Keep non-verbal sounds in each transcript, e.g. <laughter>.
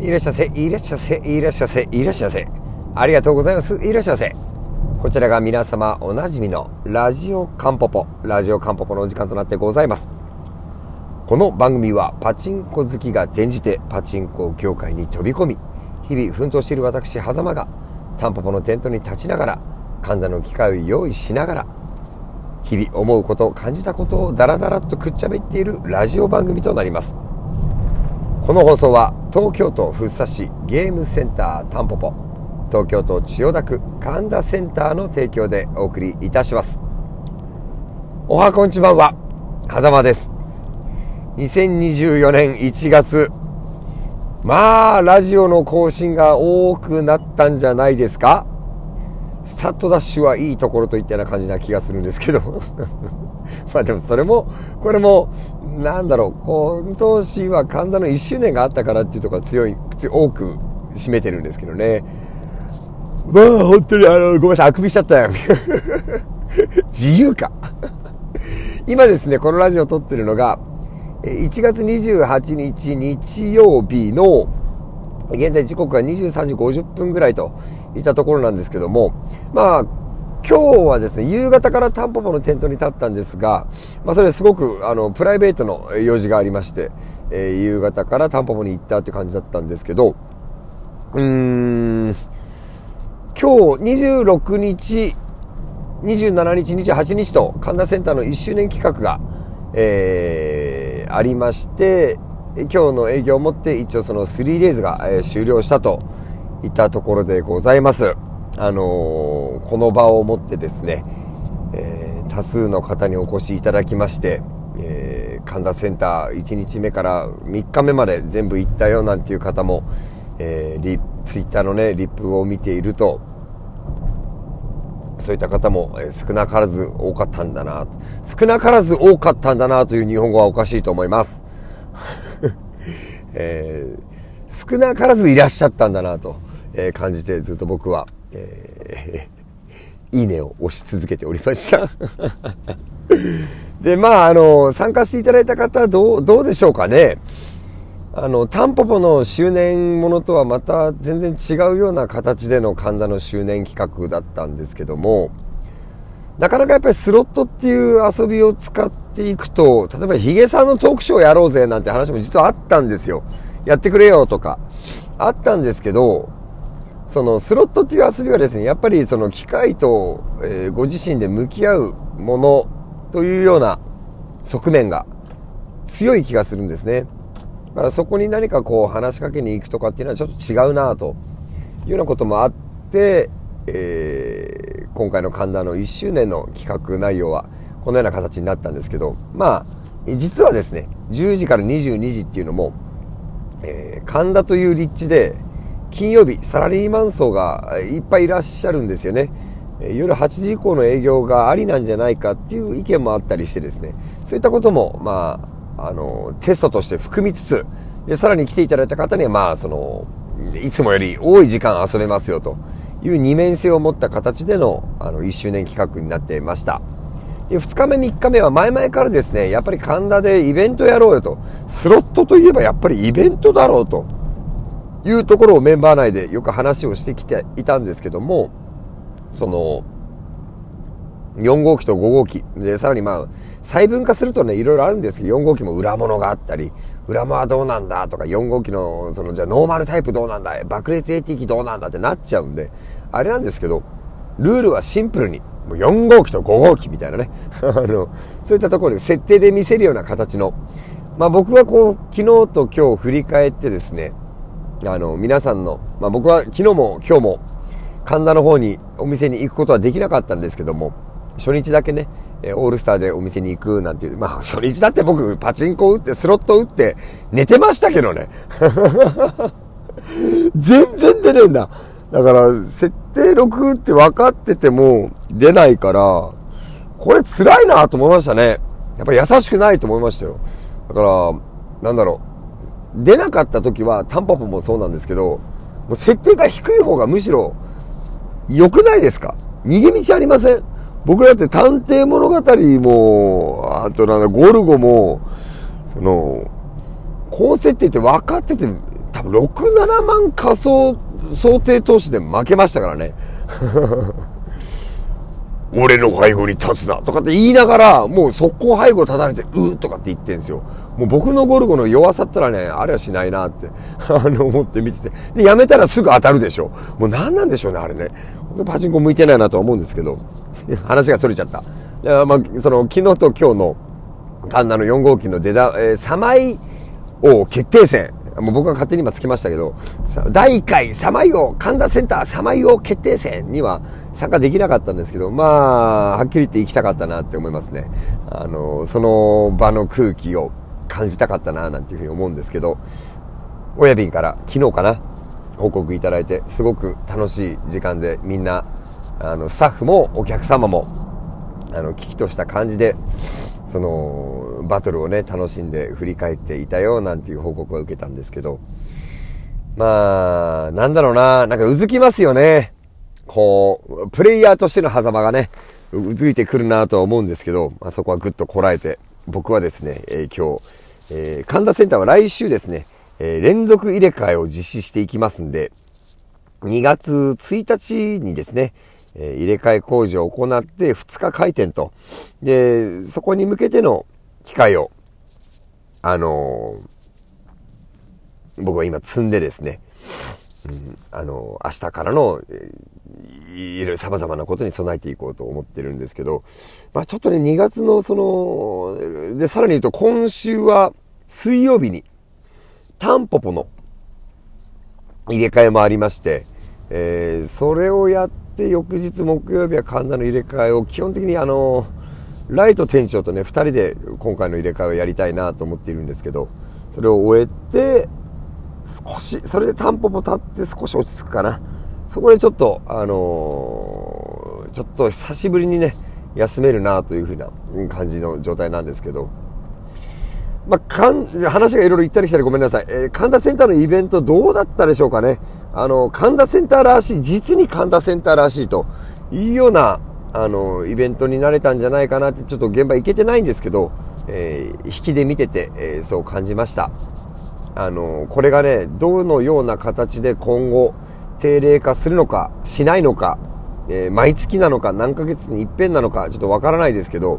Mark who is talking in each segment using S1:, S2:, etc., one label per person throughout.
S1: いらっしゃいせ、いらっしゃいせ、いらっしゃいせ、いらっしゃいせ。ありがとうございます。いらっしゃいせ。こちらが皆様おなじみのラジオカンポポ、ラジオカンポポのお時間となってございます。この番組はパチンコ好きが転じてパチンコ業界に飛び込み、日々奮闘している私、狭間がタンポポのテントに立ちながら、神田の機械を用意しながら、日々思うこと、感じたことをダラダラとくっちゃべっているラジオ番組となります。この放送は東京都福生市ゲームセンタータンポポ。東京都千代田区神田センターの提供でお送りいたします。おはこんちばんは狭間です。2024年1月まあラジオの更新が多くなったんじゃないですか。スタートダッシュはいいところといったような感じな気がするんですけど。<laughs> まあでもそれもこれもなんだろう、今年は神田の1周年があったからっていうところが強い、多く占めてるんですけどね。まあ、本当にあの、ごめんなさい、あくびしちゃったよ。<laughs> 自由か。今ですね、このラジオを撮ってるのが、1月28日日曜日の、現在時刻が23時50分ぐらいといったところなんですけども、まあ、今日はですね、夕方からタンポポのテントに立ったんですが、まあそれすごくあの、プライベートの用事がありまして、えー、夕方からタンポポに行ったって感じだったんですけど、うーん、今日26日、27日、28日と神田センターの1周年企画が、えー、ありまして、今日の営業をもって一応その 3days が、え、終了したといったところでございます。あの、この場をもってですね、えー、多数の方にお越しいただきまして、えー、神田センター1日目から3日目まで全部行ったよなんていう方も、えー、リツイッターのね、リップを見ていると、そういった方も少なからず多かったんだな、少なからず多かったんだなという日本語はおかしいと思います。<laughs> えー、少なからずいらっしゃったんだなと、え感じてずっと僕はえー、<laughs> いいねを押し続けておりました <laughs> で、まあ、あの、参加していただいた方、どう、どうでしょうかね。あの、タンポポの周年ものとはまた全然違うような形での神田の周年企画だったんですけども、なかなかやっぱりスロットっていう遊びを使っていくと、例えばヒゲさんのトークショーやろうぜなんて話も実はあったんですよ。やってくれよとか。あったんですけど、そのスロットっていう遊びはですね、やっぱりその機械と、え、ご自身で向き合うものというような側面が強い気がするんですね。だからそこに何かこう話しかけに行くとかっていうのはちょっと違うなというようなこともあって、えー、今回の神田の1周年の企画内容はこのような形になったんですけど、まあ、実はですね、10時から22時っていうのも、えー、神田という立地で、金曜日、サラリーマン層がいっぱいいらっしゃるんですよね。夜8時以降の営業がありなんじゃないかっていう意見もあったりしてですね、そういったことも、まあ、あの、テストとして含みつつ、で、さらに来ていただいた方には、まあ、その、いつもより多い時間遊べますよという二面性を持った形での、あの、1周年企画になっていました。で、2日目、3日目は前々からですね、やっぱり神田でイベントやろうよと。スロットといえばやっぱりイベントだろうと。いうところをメンバー内でよく話をしてきていたんですけども、その、4号機と5号機。で、さらにまあ、細分化するとね、いろいろあるんですけど、4号機も裏物があったり、裏間はどうなんだとか、4号機の、その、じゃあノーマルタイプどうなんだ爆裂 AT 機どうなんだってなっちゃうんで、あれなんですけど、ルールはシンプルに、もう4号機と5号機みたいなね。<laughs> あの、そういったところで設定で見せるような形の、まあ僕はこう、昨日と今日振り返ってですね、あの、皆さんの、まあ、僕は昨日も今日も神田の方にお店に行くことはできなかったんですけども、初日だけね、オールスターでお店に行くなんていう、まあ <laughs> 初日だって僕パチンコ打ってスロット打って寝てましたけどね。<laughs> 全然出ねえんだ。だから、設定6って分かってても出ないから、これ辛いなと思いましたね。やっぱ優しくないと思いましたよ。だから、なんだろう。出なかった時は、タンポポもそうなんですけど、もう設定が低い方がむしろ良くないですか？逃げ道ありません？僕だって探偵物語も、あとなんだ、ゴルゴも、その、高設定って分かってて多分6、7万仮想想定投資で負けましたからね。俺の背後に立つなとかって言いながら、もう速攻背後立たれて、うーとかって言ってんですよ。もう僕のゴルゴの弱さったらね、あれはしないなって、<laughs> あの、思って見てて。で、やめたらすぐ当たるでしょ。もう何なんでしょうね、あれね。本当パチンコ向いてないなとは思うんですけど、<laughs> 話が逸れちゃった。いやまあ、その、昨日と今日の、神田の4号機の出だ、えー、サマイ王決定戦。もう僕は勝手に今つきましたけど、第1回サマイ王、神田センターサマイ王決定戦には参加できなかったんですけど、まあ、はっきり言って行きたかったなって思いますね。あの、その場の空気を感じたかったななんていうふうに思うんですけど、親便から昨日かな、報告いただいて、すごく楽しい時間でみんな、あの、スタッフもお客様も、あの、危機とした感じで、その、バトルをね、楽しんで振り返っていたよ、なんていう報告を受けたんですけど、まあ、なんだろうな、なんかうずきますよね。こう、プレイヤーとしての狭間がね、うずいてくるなとは思うんですけど、まあ、そこはぐっとこらえて、僕はですね、えー、今日、えー、神田センターは来週ですね、えー、連続入れ替えを実施していきますんで、2月1日にですね、え入れ替え工事を行って2日開店と。で、そこに向けての機械を、あのー、僕は今積んでですね、うん、あのー、明日からの、いろいろ様々なことに備えていこうと思ってるんですけど、まあちょっとね、2月のその、で、さらに言うと今週は水曜日に、タンポポの入れ替えもありまして、えー、それをやってで翌日木曜日は神田の入れ替えを基本的にあのライト店長とね2人で今回の入れ替えをやりたいなと思っているんですけどそれを終えて少しそれでタンポポ立って少し落ち着くかなそこでちょっとあのー、ちょっと久しぶりにね休めるなというふうな感じの状態なんですけどまあ、かん、話がいろいろ行ったり来たりごめんなさい。えー、神田センターのイベントどうだったでしょうかね。あの、神田センターらしい、実に神田センターらしいというような、あの、イベントになれたんじゃないかなって、ちょっと現場行けてないんですけど、えー、引きで見てて、えー、そう感じました。あの、これがね、どのような形で今後、定例化するのか、しないのか、えー、毎月なのか、何ヶ月に一遍なのか、ちょっとわからないですけど、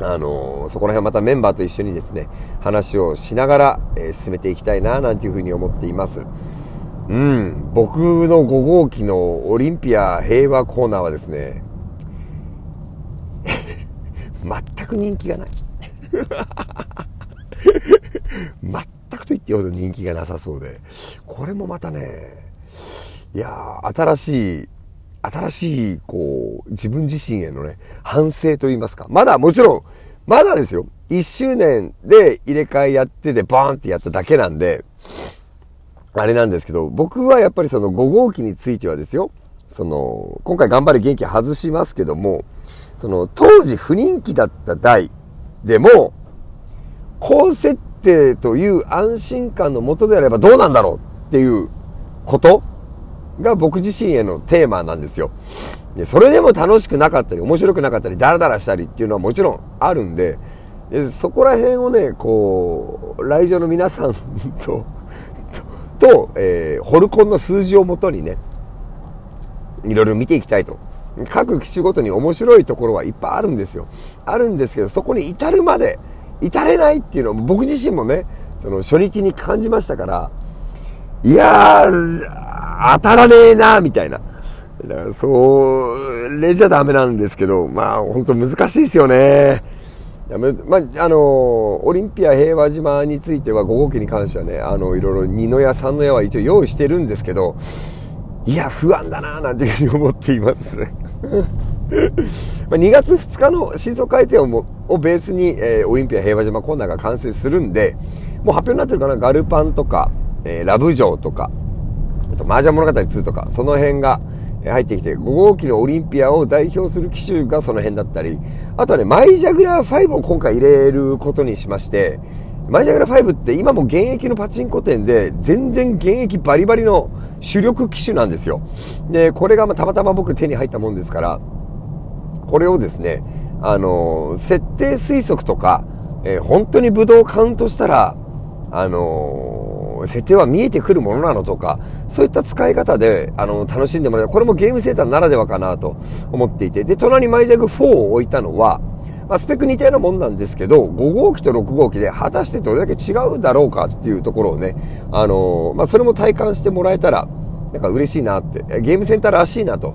S1: あのそこら辺またメンバーと一緒にですね、話をしながら、え、進めていきたいな、なんていうふうに思っています。うん、僕の5号機のオリンピア平和コーナーはですね、<laughs> 全く人気がない。<laughs> 全くと言っていいほど人気がなさそうで、これもまたね、いや新しい新しい、こう、自分自身へのね、反省と言いますか。まだ、もちろん、まだですよ。1周年で入れ替えやってて、バーンってやっただけなんで、あれなんですけど、僕はやっぱりその5号機についてはですよ、その、今回頑張り元気外しますけども、その、当時不人気だった台でも、高設定という安心感のもとであればどうなんだろうっていうことが僕自身へのテーマなんですよ。で、それでも楽しくなかったり、面白くなかったり、ダラダラしたりっていうのはもちろんあるんで、でそこら辺をね、こう、来場の皆さんと、と、えー、ホルコンの数字をもとにね、いろいろ見ていきたいと。各機種ごとに面白いところはいっぱいあるんですよ。あるんですけど、そこに至るまで、至れないっていうのを僕自身もね、その初日に感じましたから、いやー、当たらねえなー、みたいな。だから、それじゃダメなんですけど、まあ、本当難しいですよね。やめまあ、あの、オリンピア平和島については5号機に関してはね、あの、いろいろ2の矢3の矢は一応用意してるんですけど、いや、不安だな、なんていうふうに思っています。<laughs> ま2月2日の真相改定をもをベースに、えー、オリンピア平和島コーナーが完成するんで、もう発表になってるかな、ガルパンとか、えー、ラブ城とか、あと、麻雀物語2とか、その辺が入ってきて、5号機のオリンピアを代表する機種がその辺だったり、あとはね、マイジャグラー5を今回入れることにしまして、マイジャグラー5って今も現役のパチンコ店で全然現役バリバリの主力機種なんですよ。で、これがまたまたま僕手に入ったもんですから、これをですね、あの、設定推測とか、えー、本当にブドウカウントしたら、あの設定は見えてくるものなのとか、そういった使い方で、あの、楽しんでもらえる。これもゲームセンターならではかなと思っていて、で、隣にマイジャグ4を置いたのは、まあ、スペック似たようなもんなんですけど、5号機と6号機で果たしてどれだけ違うんだろうかっていうところをね、あのまあ、それも体感してもらえたら、なんか嬉しいなって、ゲームセンターらしいなと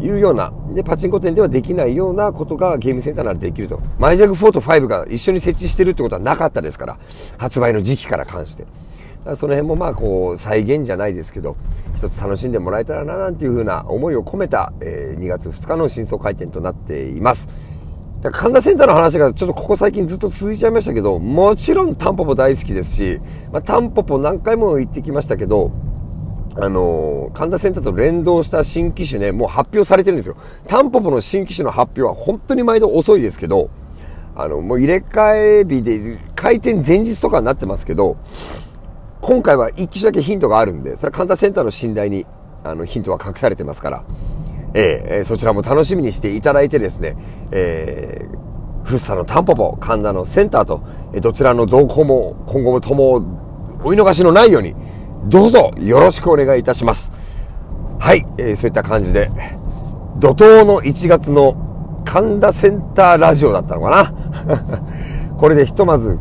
S1: いうような、で、パチンコ店ではできないようなことがゲームセンターならできると。マイジャグ4と5が一緒に設置してるってことはなかったですから、発売の時期から関して。その辺もまあこう再現じゃないですけど、一つ楽しんでもらえたらななんていうふうな思いを込めた、えー、2月2日の新装開店となっています。神田センターの話がちょっとここ最近ずっと続いちゃいましたけど、もちろんタンポポ大好きですし、まあ、タンポポ何回も行ってきましたけど、あのー、神田センターと連動した新機種ね、もう発表されてるんですよ。タンポポの新機種の発表は本当に毎度遅いですけど、あの、もう入れ替え日で、開店前日とかになってますけど、今回は一機種だけヒントがあるんで、それは神田センターの信頼に、あの、ヒントは隠されてますから、えー、そちらも楽しみにしていただいてですね、えー、フッサのタンポポ、神田のセンターと、どちらの動向も今後もとも追い逃しのないように、どうぞよろしくお願いいたします。はい、えー、そういった感じで、怒涛の1月の神田センターラジオだったのかな <laughs> これでひとまず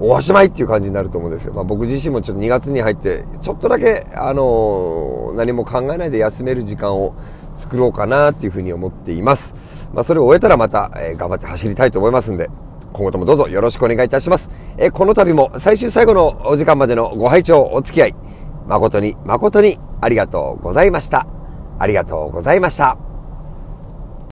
S1: おしまいっていう感じになると思うんですけど、まあ、僕自身もちょっと2月に入って、ちょっとだけ、あのー、何も考えないで休める時間を作ろうかなっていうふうに思っています。まあ、それを終えたらまた、えー、頑張って走りたいと思いますんで、今後ともどうぞよろしくお願いいたします。えこの度も最終最後のお時間までのご拝聴お付き合い、誠に誠にありがとうございました。ありがとうございました。